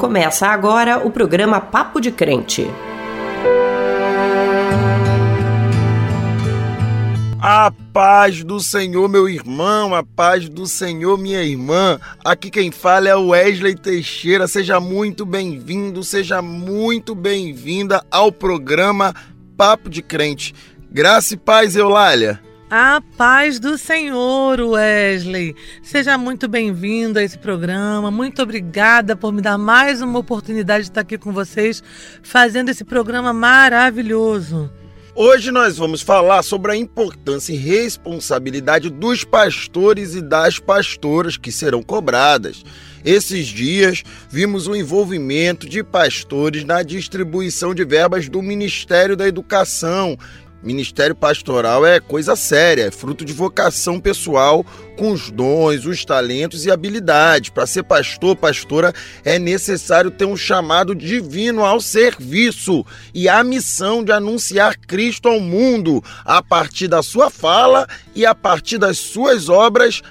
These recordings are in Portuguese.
Começa agora o programa Papo de Crente. A paz do Senhor, meu irmão, a paz do Senhor, minha irmã. Aqui quem fala é Wesley Teixeira. Seja muito bem-vindo, seja muito bem-vinda ao programa Papo de Crente. Graça e paz, Eulália. A paz do Senhor, Wesley. Seja muito bem-vindo a esse programa. Muito obrigada por me dar mais uma oportunidade de estar aqui com vocês, fazendo esse programa maravilhoso. Hoje nós vamos falar sobre a importância e responsabilidade dos pastores e das pastoras que serão cobradas. Esses dias vimos o envolvimento de pastores na distribuição de verbas do Ministério da Educação Ministério pastoral é coisa séria, é fruto de vocação pessoal com os dons, os talentos e habilidades. Para ser pastor, pastora, é necessário ter um chamado divino ao serviço e a missão de anunciar Cristo ao mundo a partir da sua fala e a partir das suas obras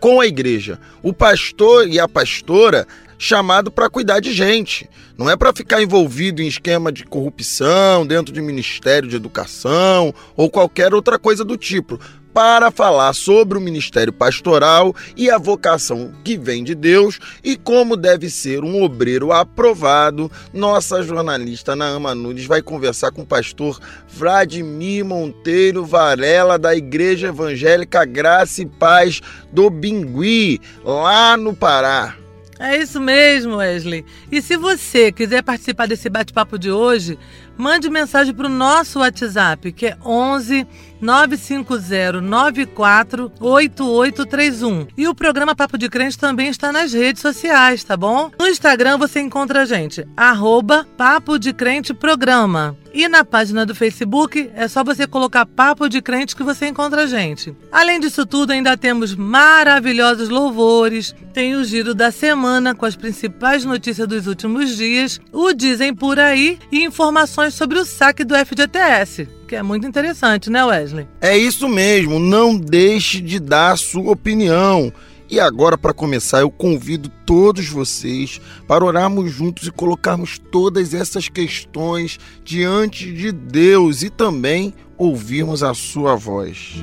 com a igreja. O pastor e a pastora chamado para cuidar de gente. Não é para ficar envolvido em esquema de corrupção dentro de Ministério de Educação ou qualquer outra coisa do tipo. Para falar sobre o ministério pastoral e a vocação que vem de Deus e como deve ser um obreiro aprovado, nossa jornalista Naama Nunes vai conversar com o pastor Vladimir Monteiro Varela, da Igreja Evangélica Graça e Paz do Bingui, lá no Pará. É isso mesmo, Wesley. E se você quiser participar desse bate-papo de hoje, mande mensagem para o nosso WhatsApp, que é 11 950 94 8831. E o programa Papo de Crente também está nas redes sociais, tá bom? No Instagram você encontra a gente, arroba Papo de Crente Programa. E na página do Facebook é só você colocar Papo de Crente que você encontra a gente. Além disso tudo, ainda temos maravilhosos louvores, tem o giro da semana com as principais notícias dos últimos dias, o Dizem Por Aí e informações sobre o saque do FGTS que é muito interessante, né, Wesley? É isso mesmo, não deixe de dar sua opinião. E agora, para começar, eu convido todos vocês para orarmos juntos e colocarmos todas essas questões diante de Deus e também ouvirmos a sua voz.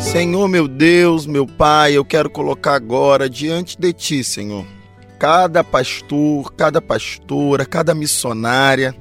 Senhor, meu Deus, meu Pai, eu quero colocar agora diante de Ti, Senhor, cada pastor, cada pastora, cada missionária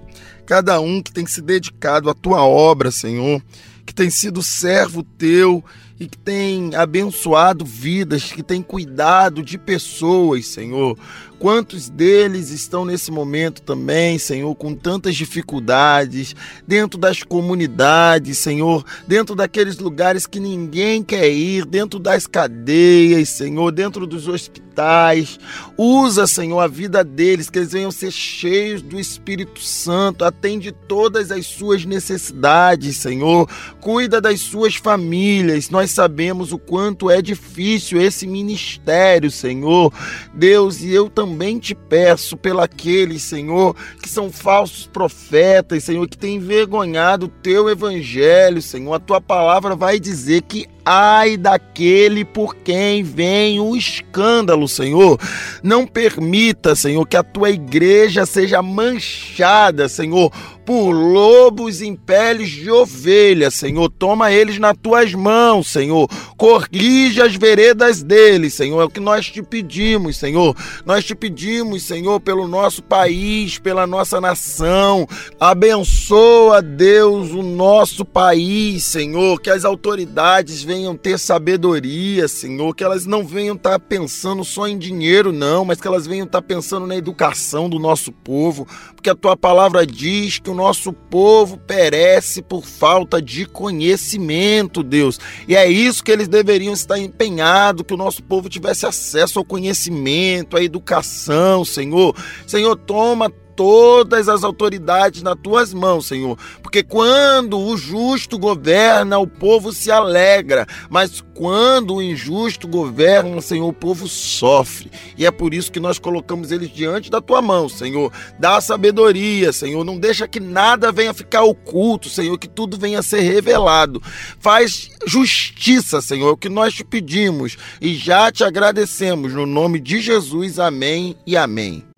cada um que tem se dedicado à tua obra, Senhor, que tem sido servo teu e que tem abençoado vidas, que tem cuidado de pessoas, Senhor. Quantos deles estão nesse momento também, Senhor, com tantas dificuldades, dentro das comunidades, Senhor, dentro daqueles lugares que ninguém quer ir, dentro das cadeias, Senhor, dentro dos hospitais. Usa, Senhor, a vida deles, que eles venham ser cheios do Espírito Santo, atende todas as suas necessidades, Senhor. Cuida das suas famílias. Nós sabemos o quanto é difícil esse ministério, Senhor. Deus, e eu também também te peço pelaqueles, Senhor, que são falsos profetas, Senhor, que têm envergonhado o teu evangelho, Senhor. A tua palavra vai dizer que ai daquele por quem vem o escândalo, Senhor. Não permita, Senhor, que a tua igreja seja manchada, Senhor, por lobos em peles de ovelha, Senhor. Toma eles nas tuas mãos, Senhor. Corrija as veredas deles, Senhor. É o que nós te pedimos, Senhor. Nós te pedimos, Senhor, pelo nosso país, pela nossa nação. Abençoa, Deus, o nosso país, Senhor. Que as autoridades venham ter sabedoria, Senhor, que elas não venham estar tá pensando só em dinheiro, não, mas que elas venham estar tá pensando na educação do nosso povo, porque a tua palavra diz que o nosso povo perece por falta de conhecimento, Deus. E é isso que eles deveriam estar empenhados, que o nosso povo tivesse acesso ao conhecimento, à educação, Senhor. Senhor, toma todas as autoridades nas tuas mãos, Senhor. Porque quando o justo governa, o povo se alegra, mas quando o injusto governa, Senhor, o povo sofre. E é por isso que nós colocamos eles diante da tua mão, Senhor. Dá sabedoria, Senhor. Não deixa que nada venha ficar oculto, Senhor, que tudo venha a ser revelado. Faz justiça, Senhor, é o que nós te pedimos e já te agradecemos no nome de Jesus. Amém e amém.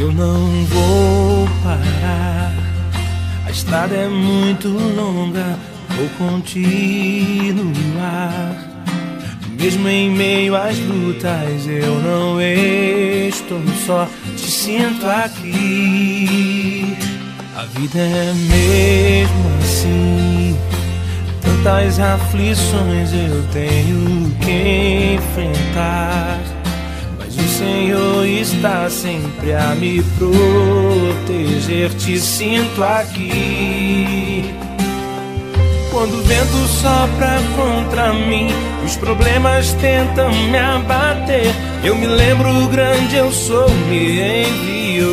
Eu não vou parar. A estrada é muito longa, vou continuar. Mesmo em meio às lutas, eu não estou só, te sinto aqui. A vida é mesmo assim. Tantas aflições eu tenho que enfrentar. O Senhor está sempre a me proteger. Te sinto aqui. Quando o vento sopra contra mim, os problemas tentam me abater. Eu me lembro o grande eu sou, me enviou.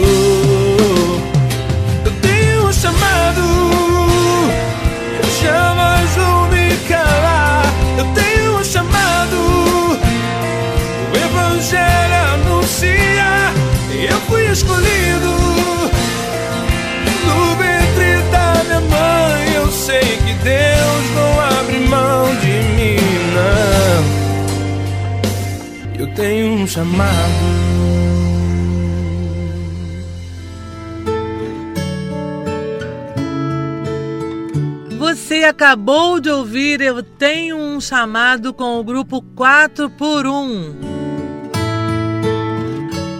Eu tenho um chamado, escolhido no ventre da minha mãe. Eu sei que Deus não abre mão de mim, não. Eu tenho um chamado. Você acabou de ouvir Eu Tenho um Chamado com o grupo 4 por 1.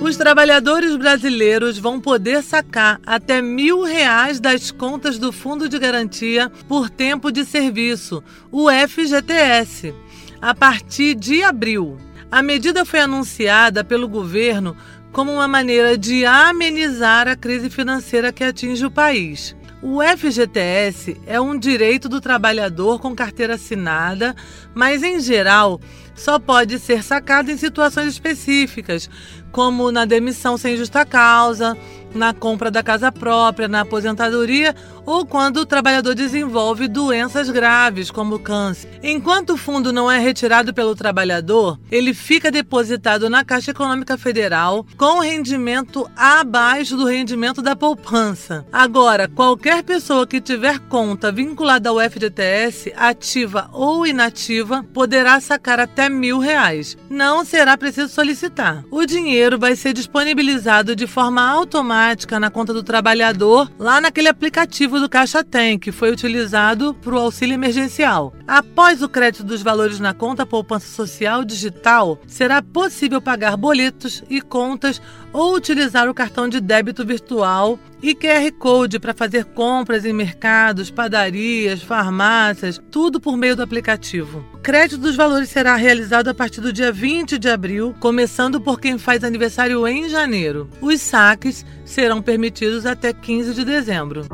Os trabalhadores brasileiros vão poder sacar até mil reais das contas do Fundo de Garantia por Tempo de Serviço, o FGTS, a partir de abril. A medida foi anunciada pelo governo como uma maneira de amenizar a crise financeira que atinge o país. O FGTS é um direito do trabalhador com carteira assinada, mas em geral só pode ser sacado em situações específicas, como na demissão sem justa causa, na compra da casa própria, na aposentadoria ou quando o trabalhador desenvolve doenças graves, como câncer. Enquanto o fundo não é retirado pelo trabalhador, ele fica depositado na Caixa Econômica Federal com rendimento abaixo do rendimento da poupança. Agora, qualquer pessoa que tiver conta vinculada ao FGTS, ativa ou inativa, poderá sacar até mil reais. Não será preciso solicitar. O dinheiro vai ser disponibilizado de forma automática na conta do trabalhador, lá naquele aplicativo do Caixa Tem, que foi utilizado para o auxílio emergencial. Após o crédito dos valores na conta poupança social digital, será possível pagar boletos e contas ou utilizar o cartão de débito virtual e QR Code para fazer compras em mercados, padarias, farmácias, tudo por meio do aplicativo. O crédito dos valores será realizado a partir do dia 20 de abril, começando por quem faz aniversário em janeiro. Os saques serão permitidos até 15 de dezembro.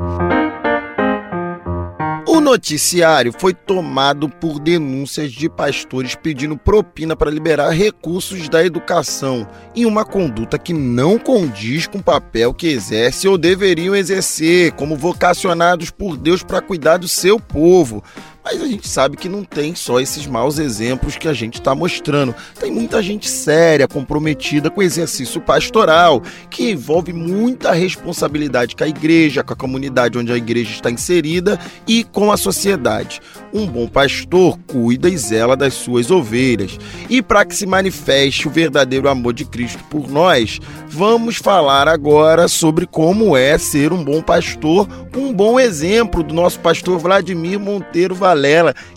O noticiário foi tomado por denúncias de pastores pedindo propina para liberar recursos da educação em uma conduta que não condiz com o papel que exerce ou deveriam exercer como vocacionados por Deus para cuidar do seu povo. Mas a gente sabe que não tem só esses maus exemplos que a gente está mostrando. Tem muita gente séria, comprometida com o exercício pastoral, que envolve muita responsabilidade com a igreja, com a comunidade onde a igreja está inserida e com a sociedade. Um bom pastor cuida e zela das suas ovelhas. E para que se manifeste o verdadeiro amor de Cristo por nós, vamos falar agora sobre como é ser um bom pastor, um bom exemplo do nosso pastor Vladimir Monteiro Valério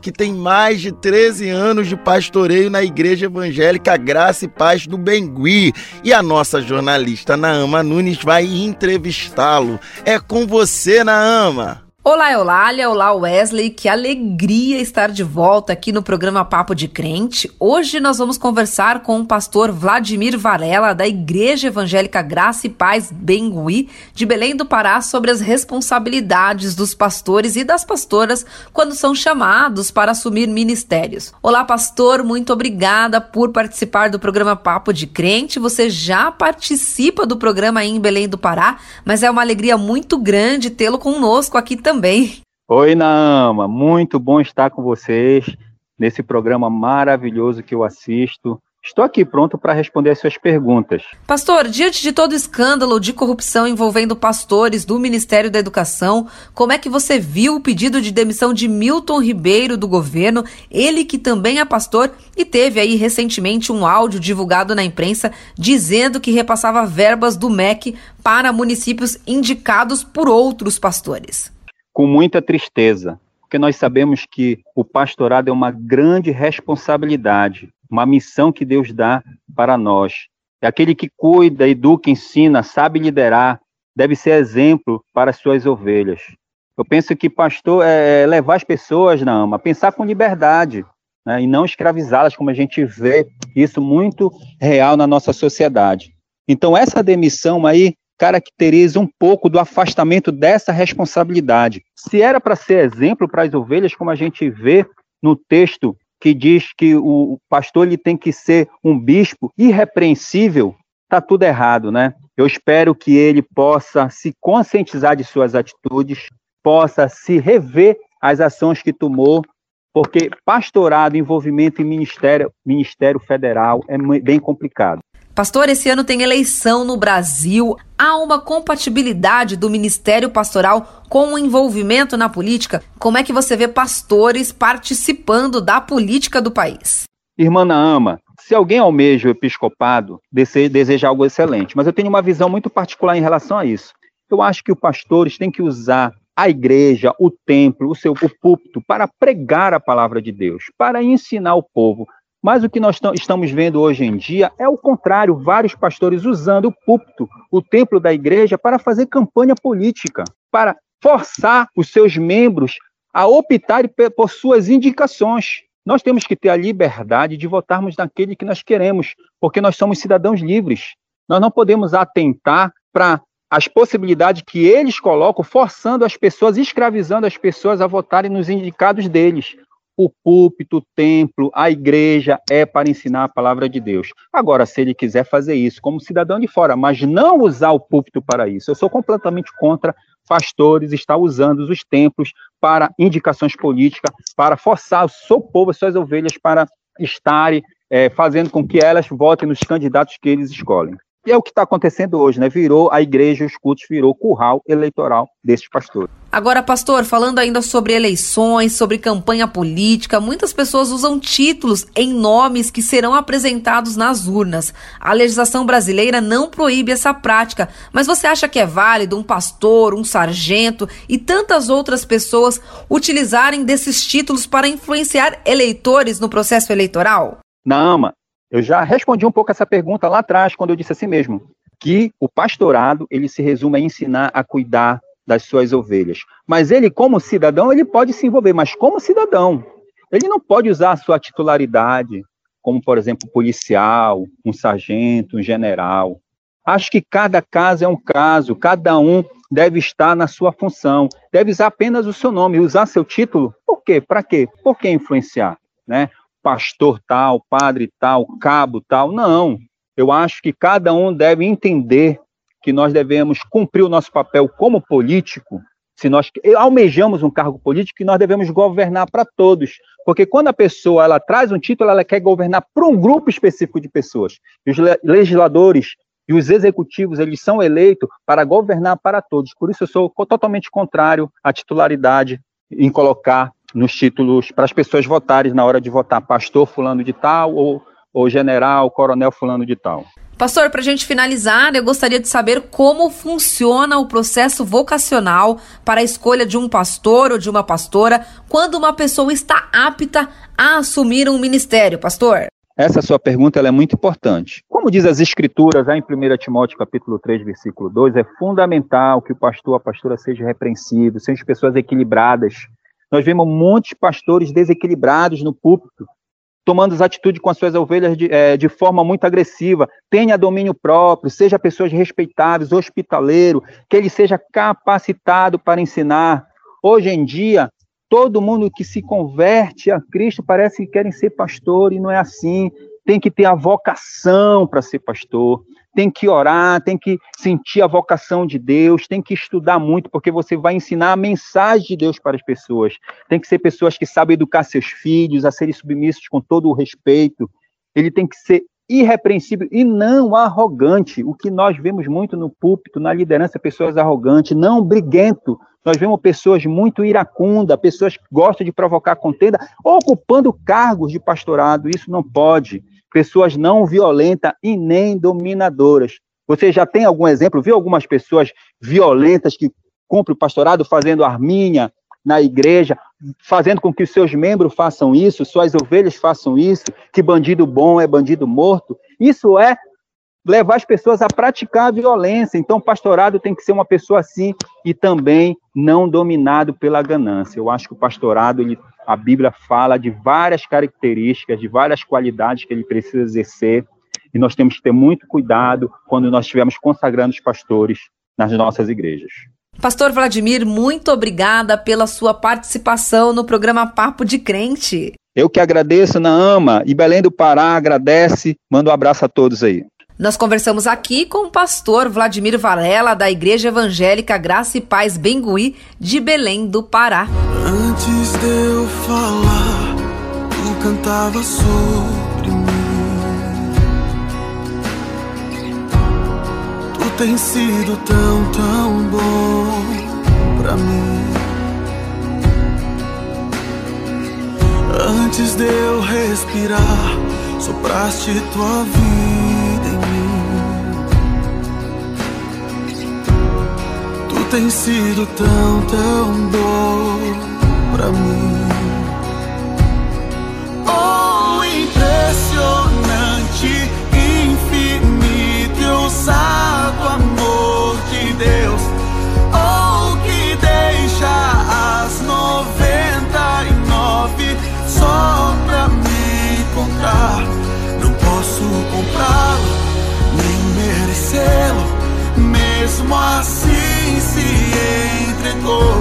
Que tem mais de 13 anos de pastoreio na Igreja Evangélica Graça e Paz do Bengui. E a nossa jornalista Naama Nunes vai entrevistá-lo. É com você, Naama. Olá, Eulália, olá, Wesley. Que alegria estar de volta aqui no programa Papo de Crente. Hoje nós vamos conversar com o pastor Vladimir Varela, da Igreja Evangélica Graça e Paz Bengui, de Belém do Pará, sobre as responsabilidades dos pastores e das pastoras quando são chamados para assumir ministérios. Olá, pastor, muito obrigada por participar do programa Papo de Crente. Você já participa do programa aí em Belém do Pará, mas é uma alegria muito grande tê-lo conosco aqui também também. Oi, Naama, muito bom estar com vocês nesse programa maravilhoso que eu assisto. Estou aqui pronto para responder as suas perguntas. Pastor, diante de todo o escândalo de corrupção envolvendo pastores do Ministério da Educação, como é que você viu o pedido de demissão de Milton Ribeiro do governo, ele que também é pastor e teve aí recentemente um áudio divulgado na imprensa dizendo que repassava verbas do MEC para municípios indicados por outros pastores? Com muita tristeza, porque nós sabemos que o pastorado é uma grande responsabilidade, uma missão que Deus dá para nós. É aquele que cuida, educa, ensina, sabe liderar, deve ser exemplo para as suas ovelhas. Eu penso que pastor é levar as pessoas na ama, pensar com liberdade, né, e não escravizá-las, como a gente vê isso muito real na nossa sociedade. Então, essa demissão aí caracteriza um pouco do afastamento dessa responsabilidade. Se era para ser exemplo para as ovelhas, como a gente vê no texto que diz que o pastor ele tem que ser um bispo irrepreensível, está tudo errado, né? Eu espero que ele possa se conscientizar de suas atitudes, possa se rever as ações que tomou, porque pastorado, envolvimento em ministério, ministério federal é bem complicado. Pastor, esse ano tem eleição no Brasil. Há uma compatibilidade do ministério pastoral com o envolvimento na política? Como é que você vê pastores participando da política do país? Irmã Ama, se alguém almeja o episcopado, deseja algo excelente, mas eu tenho uma visão muito particular em relação a isso. Eu acho que os pastores têm que usar a igreja, o templo, o seu o púlpito para pregar a palavra de Deus, para ensinar o povo, mas o que nós estamos vendo hoje em dia é o contrário: vários pastores usando o púlpito, o templo da igreja, para fazer campanha política, para forçar os seus membros a optarem por suas indicações. Nós temos que ter a liberdade de votarmos naquele que nós queremos, porque nós somos cidadãos livres. Nós não podemos atentar para as possibilidades que eles colocam, forçando as pessoas, escravizando as pessoas a votarem nos indicados deles o púlpito, o templo, a igreja é para ensinar a palavra de Deus. Agora, se ele quiser fazer isso como cidadão de fora, mas não usar o púlpito para isso, eu sou completamente contra pastores estar usando os templos para indicações políticas, para forçar o seu povo, as suas ovelhas, para estarem é, fazendo com que elas votem nos candidatos que eles escolhem. E é o que está acontecendo hoje, né? Virou a igreja, os cultos, virou curral eleitoral desses pastores. Agora, pastor, falando ainda sobre eleições, sobre campanha política, muitas pessoas usam títulos em nomes que serão apresentados nas urnas. A legislação brasileira não proíbe essa prática, mas você acha que é válido um pastor, um sargento e tantas outras pessoas utilizarem desses títulos para influenciar eleitores no processo eleitoral? Não, eu já respondi um pouco essa pergunta lá atrás, quando eu disse assim mesmo, que o pastorado, ele se resume a ensinar a cuidar das suas ovelhas. Mas ele, como cidadão, ele pode se envolver, mas como cidadão, ele não pode usar a sua titularidade, como, por exemplo, policial, um sargento, um general. Acho que cada caso é um caso, cada um deve estar na sua função, deve usar apenas o seu nome, usar seu título. Por quê? Para quê? Por que influenciar? Né? Pastor tal, padre tal, cabo tal. Não. Eu acho que cada um deve entender que nós devemos cumprir o nosso papel como político. Se nós almejamos um cargo político, que nós devemos governar para todos. Porque quando a pessoa ela traz um título, ela quer governar para um grupo específico de pessoas. E os legisladores e os executivos, eles são eleitos para governar para todos. Por isso eu sou totalmente contrário à titularidade em colocar nos títulos para as pessoas votarem na hora de votar pastor fulano de tal ou, ou general, coronel fulano de tal. Pastor, para a gente finalizar, eu gostaria de saber como funciona o processo vocacional para a escolha de um pastor ou de uma pastora quando uma pessoa está apta a assumir um ministério, pastor. essa sua pergunta é muito importante. Como diz as escrituras, lá em 1 Timóteo capítulo 3, versículo 2, é fundamental que o pastor, a pastora seja repreensível, sejam pessoas equilibradas. Nós vemos muitos pastores desequilibrados no púlpito, tomando as atitudes com as suas ovelhas de, é, de forma muito agressiva. Tenha domínio próprio, seja pessoas respeitáveis, hospitaleiro, que ele seja capacitado para ensinar. Hoje em dia, Todo mundo que se converte a Cristo parece que querem ser pastor e não é assim. Tem que ter a vocação para ser pastor, tem que orar, tem que sentir a vocação de Deus, tem que estudar muito, porque você vai ensinar a mensagem de Deus para as pessoas. Tem que ser pessoas que sabem educar seus filhos, a serem submissos com todo o respeito. Ele tem que ser irrepreensível e não arrogante. O que nós vemos muito no púlpito, na liderança, pessoas arrogantes, não briguento. Nós vemos pessoas muito iracundas, pessoas que gostam de provocar contenda, ocupando cargos de pastorado. Isso não pode. Pessoas não violentas e nem dominadoras. Você já tem algum exemplo? Viu algumas pessoas violentas que cumprem o pastorado fazendo arminha, na igreja, fazendo com que os seus membros façam isso, suas ovelhas façam isso, que bandido bom é bandido morto. Isso é levar as pessoas a praticar a violência. Então, o pastorado tem que ser uma pessoa assim e também não dominado pela ganância. Eu acho que o pastorado, ele, a Bíblia fala de várias características, de várias qualidades que ele precisa exercer, e nós temos que ter muito cuidado quando nós estivermos consagrando os pastores nas nossas igrejas. Pastor Vladimir, muito obrigada pela sua participação no programa Papo de Crente. Eu que agradeço, Naama, e Belém do Pará agradece. Manda um abraço a todos aí. Nós conversamos aqui com o pastor Vladimir Varela, da Igreja Evangélica Graça e Paz Bengui, de Belém do Pará. Antes de eu falar, tu cantava sobre mim. tem sido tão, tão bom pra mim. Antes de eu respirar, sopraste tua vida tens sido tão, tão bom pra mim. Oh, impressionante, infinito, eu sabe. Deus, ou que deixa as noventa e nove só pra me encontrar. Não posso comprá-lo, nem merecê-lo, mesmo assim se entregou.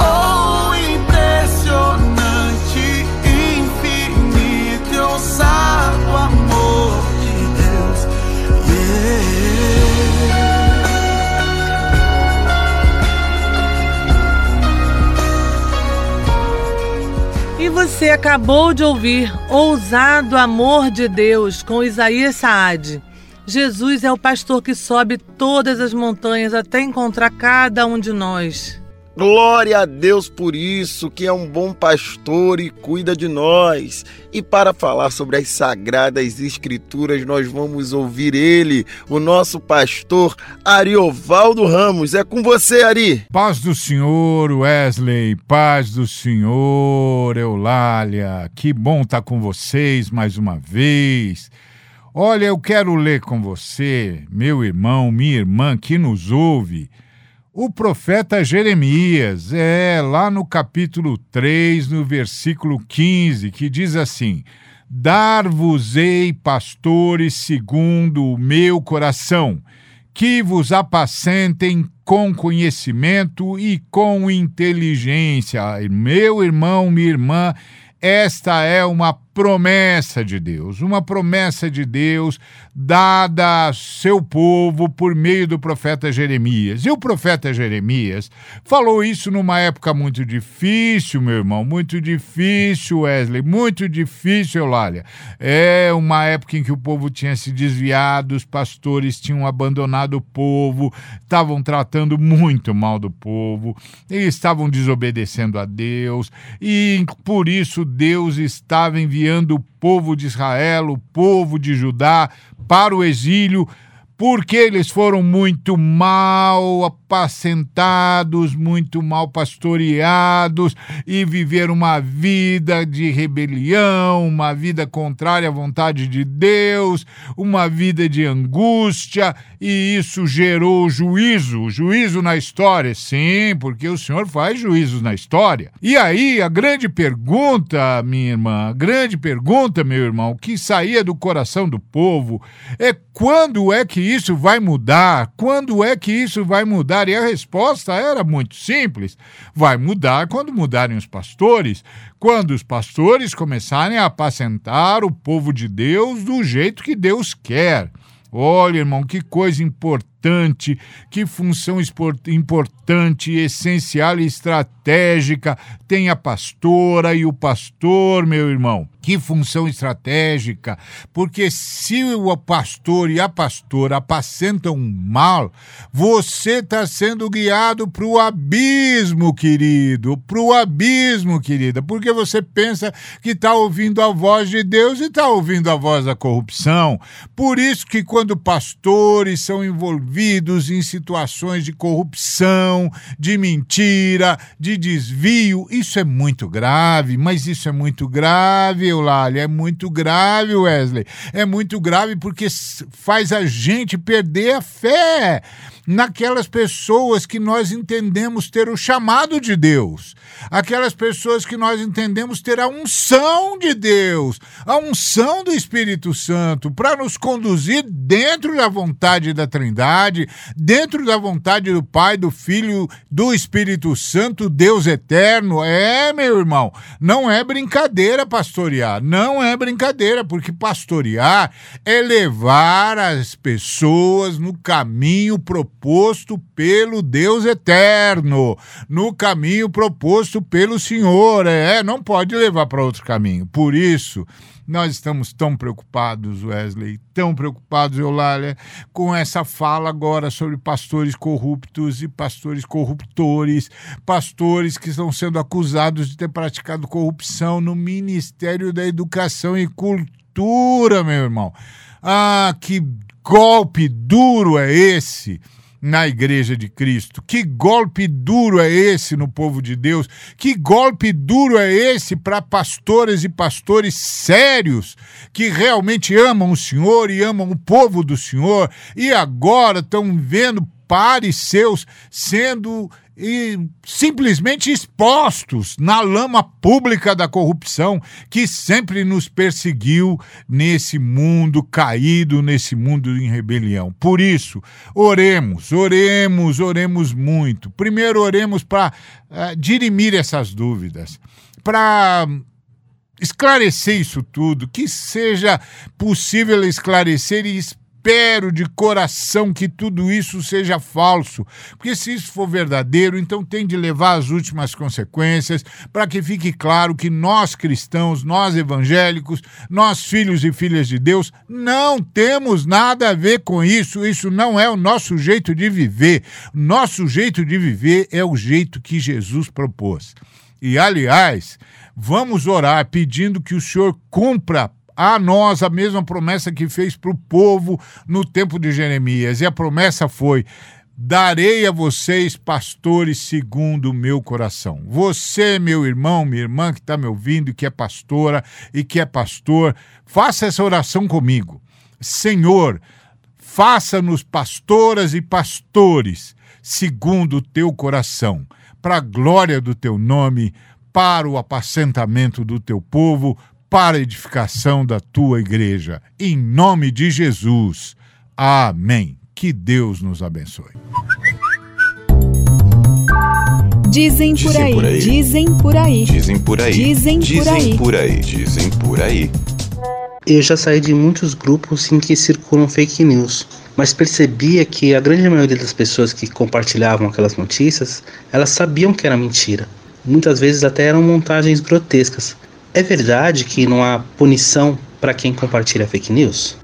Oh, impressionante, infinito, eu sabe o amor de Deus. Yeah. E você acabou de ouvir Ousado Amor de Deus com Isaías Saad. Jesus é o pastor que sobe todas as montanhas até encontrar cada um de nós. Glória a Deus por isso, que é um bom pastor e cuida de nós. E para falar sobre as sagradas escrituras, nós vamos ouvir ele, o nosso pastor Ariovaldo Ramos. É com você, Ari. Paz do Senhor, Wesley. Paz do Senhor, Eulália. Que bom estar com vocês mais uma vez. Olha, eu quero ler com você, meu irmão, minha irmã que nos ouve o profeta Jeremias, é lá no capítulo 3, no versículo 15, que diz assim: Dar-vos-ei pastores segundo o meu coração, que vos apacentem com conhecimento e com inteligência. Meu irmão, minha irmã, esta é uma promessa de Deus, uma promessa de Deus dada a seu povo por meio do profeta Jeremias. E o profeta Jeremias falou isso numa época muito difícil, meu irmão, muito difícil, Wesley, muito difícil, Eulália. É uma época em que o povo tinha se desviado, os pastores tinham abandonado o povo, estavam tratando muito mal do povo, e estavam desobedecendo a Deus, e por isso Deus estava enviando o povo de Israel, o povo de Judá, para o exílio porque eles foram muito mal apacentados, muito mal pastoreados e viveram uma vida de rebelião, uma vida contrária à vontade de Deus, uma vida de angústia, e isso gerou juízo, juízo na história, sim, porque o Senhor faz juízos na história. E aí a grande pergunta, minha irmã, a grande pergunta, meu irmão, que saía do coração do povo é quando é que isso vai mudar? Quando é que isso vai mudar? E a resposta era muito simples: vai mudar quando mudarem os pastores, quando os pastores começarem a apacentar o povo de Deus do jeito que Deus quer. Olha, irmão, que coisa importante, que função importante, essencial e estratégica tem a pastora e o pastor, meu irmão. Que função estratégica, porque se o pastor e a pastora apacentam mal, você está sendo guiado para o abismo, querido, para o abismo, querida, porque você pensa que está ouvindo a voz de Deus e está ouvindo a voz da corrupção. Por isso que quando pastores são envolvidos em situações de corrupção, de mentira, de desvio, isso é muito grave, mas isso é muito grave Eulália, é muito grave, Wesley. É muito grave porque faz a gente perder a fé naquelas pessoas que nós entendemos ter o chamado de Deus, aquelas pessoas que nós entendemos ter a unção de Deus, a unção do Espírito Santo, para nos conduzir dentro da vontade da Trindade, dentro da vontade do Pai, do Filho, do Espírito Santo, Deus eterno. É, meu irmão, não é brincadeira pastorear, não é brincadeira, porque pastorear é levar as pessoas no caminho proposto proposto pelo Deus eterno, no caminho proposto pelo Senhor. É, não pode levar para outro caminho. Por isso, nós estamos tão preocupados, Wesley, tão preocupados, Eulália, com essa fala agora sobre pastores corruptos e pastores corruptores, pastores que estão sendo acusados de ter praticado corrupção no Ministério da Educação e Cultura, meu irmão. Ah, que golpe duro é esse! Na Igreja de Cristo. Que golpe duro é esse no povo de Deus? Que golpe duro é esse para pastoras e pastores sérios que realmente amam o Senhor e amam o povo do Senhor e agora estão vendo pares seus sendo e simplesmente expostos na lama pública da corrupção que sempre nos perseguiu nesse mundo caído, nesse mundo em rebelião. Por isso, oremos, oremos, oremos muito. Primeiro, oremos para uh, dirimir essas dúvidas, para esclarecer isso tudo, que seja possível esclarecer e espero de coração que tudo isso seja falso, porque se isso for verdadeiro, então tem de levar as últimas consequências, para que fique claro que nós cristãos, nós evangélicos, nós filhos e filhas de Deus, não temos nada a ver com isso, isso não é o nosso jeito de viver. Nosso jeito de viver é o jeito que Jesus propôs. E aliás, vamos orar pedindo que o Senhor cumpra a nós a mesma promessa que fez para o povo no tempo de Jeremias. E a promessa foi: darei a vocês pastores segundo o meu coração. Você, meu irmão, minha irmã que está me ouvindo, que é pastora e que é pastor, faça essa oração comigo. Senhor, faça-nos pastoras e pastores segundo o teu coração, para a glória do teu nome, para o apacentamento do teu povo, para a edificação da tua igreja. Em nome de Jesus. Amém. Que Deus nos abençoe. Dizem por, dizem aí, por aí, dizem por aí, dizem por aí, dizem por aí, por aí, dizem por aí. Eu já saí de muitos grupos em que circulam fake news, mas percebia que a grande maioria das pessoas que compartilhavam aquelas notícias, elas sabiam que era mentira. Muitas vezes até eram montagens grotescas, é verdade que não há punição para quem compartilha fake news?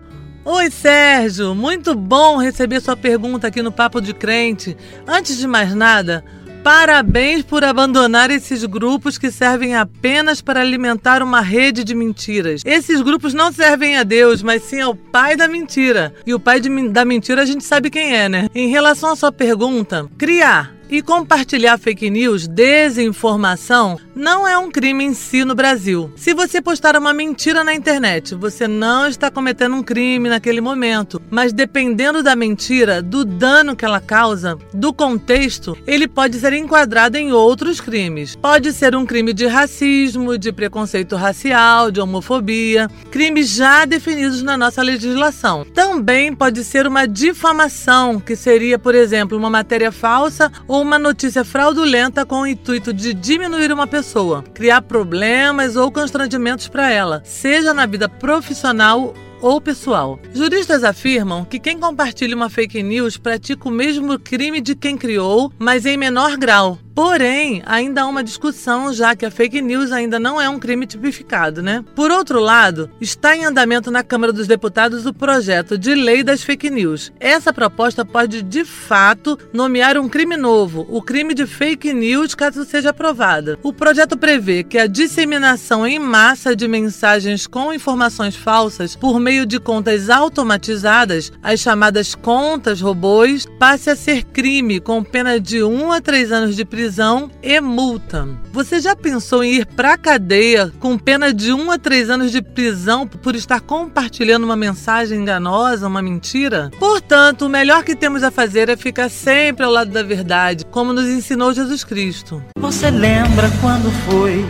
Oi, Sérgio. Muito bom receber sua pergunta aqui no Papo de Crente. Antes de mais nada, Parabéns por abandonar esses grupos que servem apenas para alimentar uma rede de mentiras. Esses grupos não servem a Deus, mas sim ao pai da mentira. E o pai de, da mentira a gente sabe quem é, né? Em relação à sua pergunta, criar e compartilhar fake news, desinformação, não é um crime em si no Brasil. Se você postar uma mentira na internet, você não está cometendo um crime naquele momento. Mas dependendo da mentira, do dano que ela causa, do contexto, ele pode ser enquadrado em outros crimes. Pode ser um crime de racismo, de preconceito racial, de homofobia, crimes já definidos na nossa legislação. Também pode ser uma difamação, que seria, por exemplo, uma matéria falsa uma notícia fraudulenta com o intuito de diminuir uma pessoa, criar problemas ou constrangimentos para ela, seja na vida profissional ou pessoal. Juristas afirmam que quem compartilha uma fake news pratica o mesmo crime de quem criou, mas em menor grau. Porém, ainda há uma discussão, já que a fake news ainda não é um crime tipificado, né? Por outro lado, está em andamento na Câmara dos Deputados o projeto de lei das fake news. Essa proposta pode, de fato, nomear um crime novo, o crime de fake news, caso seja aprovada. O projeto prevê que a disseminação em massa de mensagens com informações falsas por meio de contas automatizadas, as chamadas contas robôs, passe a ser crime com pena de 1 a 3 anos de prisão prisão e multa. Você já pensou em ir para a cadeia com pena de 1 a 3 anos de prisão por estar compartilhando uma mensagem enganosa, uma mentira? Portanto, o melhor que temos a fazer é ficar sempre ao lado da verdade, como nos ensinou Jesus Cristo. Você lembra quando foi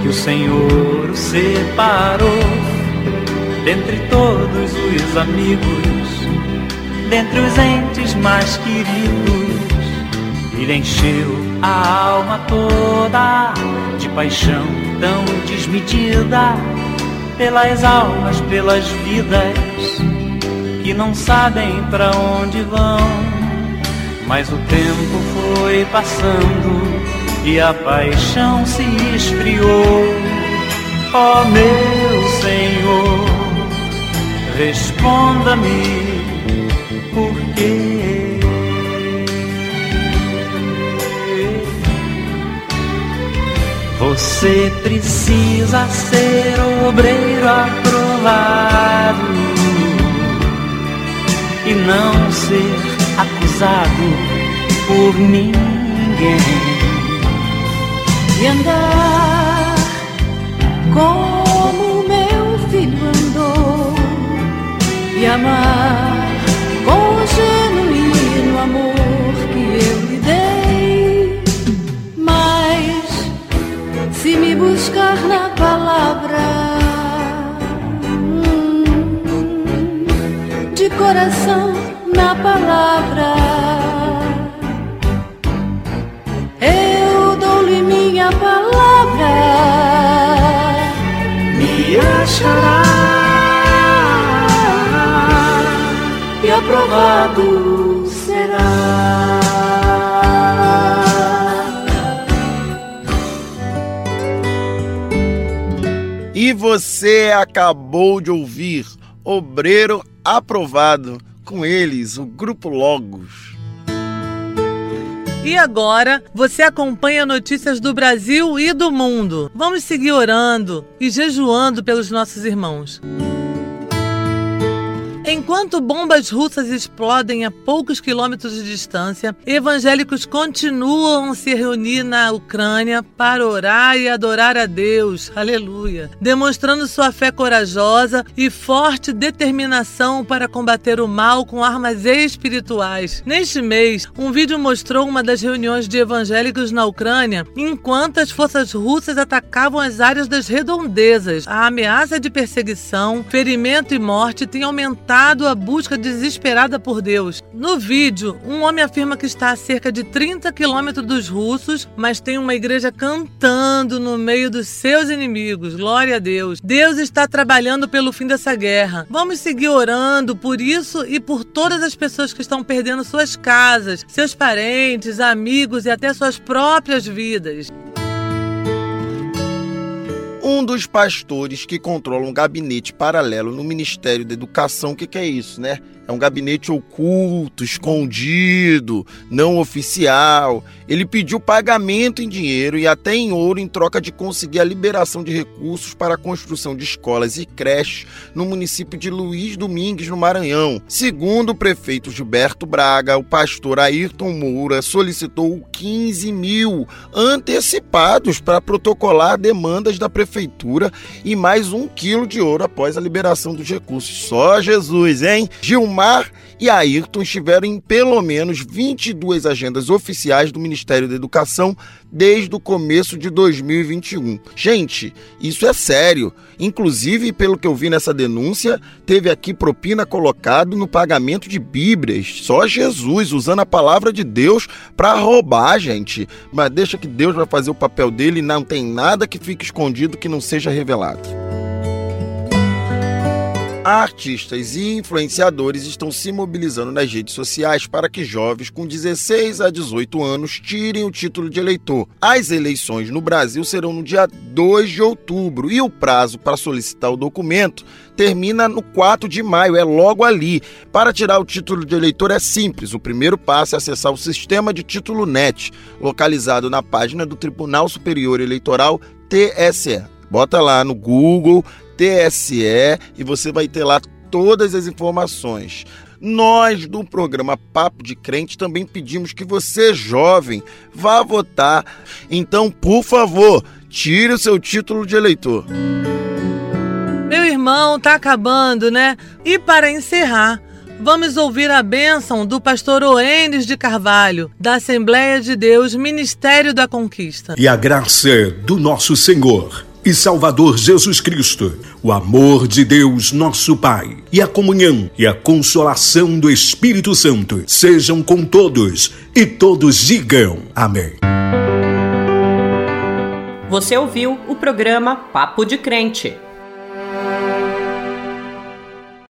que o Senhor o separou dentre todos os amigos, dentre os entes mais queridos? Ele encheu a alma toda de paixão tão desmedida pelas almas, pelas vidas que não sabem para onde vão. Mas o tempo foi passando e a paixão se esfriou. Oh, meu Senhor, responda-me Você precisa ser obreiro aprovado e não ser acusado por ninguém. E andar como meu filho andou e amar buscar na palavra. De coração na palavra. Eu dou-lhe minha palavra. Me achará. E aprovado você acabou de ouvir Obreiro Aprovado, com eles, o Grupo Logos. E agora você acompanha notícias do Brasil e do mundo. Vamos seguir orando e jejuando pelos nossos irmãos. Enquanto bombas russas explodem a poucos quilômetros de distância, evangélicos continuam a se reunir na Ucrânia para orar e adorar a Deus, aleluia, demonstrando sua fé corajosa e forte determinação para combater o mal com armas espirituais. Neste mês, um vídeo mostrou uma das reuniões de evangélicos na Ucrânia enquanto as forças russas atacavam as áreas das redondezas. A ameaça de perseguição, ferimento e morte tem aumentado a busca desesperada por Deus. No vídeo, um homem afirma que está a cerca de 30 quilômetros dos russos, mas tem uma igreja cantando no meio dos seus inimigos. Glória a Deus. Deus está trabalhando pelo fim dessa guerra. Vamos seguir orando por isso e por todas as pessoas que estão perdendo suas casas, seus parentes, amigos e até suas próprias vidas. Um dos pastores que controla um gabinete paralelo no Ministério da Educação, o que, que é isso, né? É um gabinete oculto, escondido, não oficial. Ele pediu pagamento em dinheiro e até em ouro em troca de conseguir a liberação de recursos para a construção de escolas e creches no município de Luiz Domingues, no Maranhão. Segundo o prefeito Gilberto Braga, o pastor Ayrton Moura solicitou 15 mil antecipados para protocolar demandas da prefeitura e mais um quilo de ouro após a liberação dos recursos. Só Jesus, hein? Gilmar e Ayrton estiveram em pelo menos 22 agendas oficiais do Ministério da Educação desde o começo de 2021. Gente, isso é sério. Inclusive, pelo que eu vi nessa denúncia, teve aqui propina colocado no pagamento de Bíblias. Só Jesus usando a palavra de Deus para roubar, gente. Mas deixa que Deus vai fazer o papel dele, não tem nada que fique escondido que não seja revelado. Artistas e influenciadores estão se mobilizando nas redes sociais para que jovens com 16 a 18 anos tirem o título de eleitor. As eleições no Brasil serão no dia 2 de outubro e o prazo para solicitar o documento termina no 4 de maio, é logo ali. Para tirar o título de eleitor é simples. O primeiro passo é acessar o sistema de título NET, localizado na página do Tribunal Superior Eleitoral TSE. Bota lá no Google TSE e você vai ter lá todas as informações. Nós do programa Papo de Crente também pedimos que você, jovem, vá votar. Então, por favor, tire o seu título de eleitor. Meu irmão, tá acabando, né? E para encerrar, vamos ouvir a bênção do pastor Oenes de Carvalho, da Assembleia de Deus, Ministério da Conquista. E a graça do nosso Senhor e Salvador Jesus Cristo, o amor de Deus, nosso Pai, e a comunhão e a consolação do Espírito Santo sejam com todos e todos digam amém. Você ouviu o programa Papo de Crente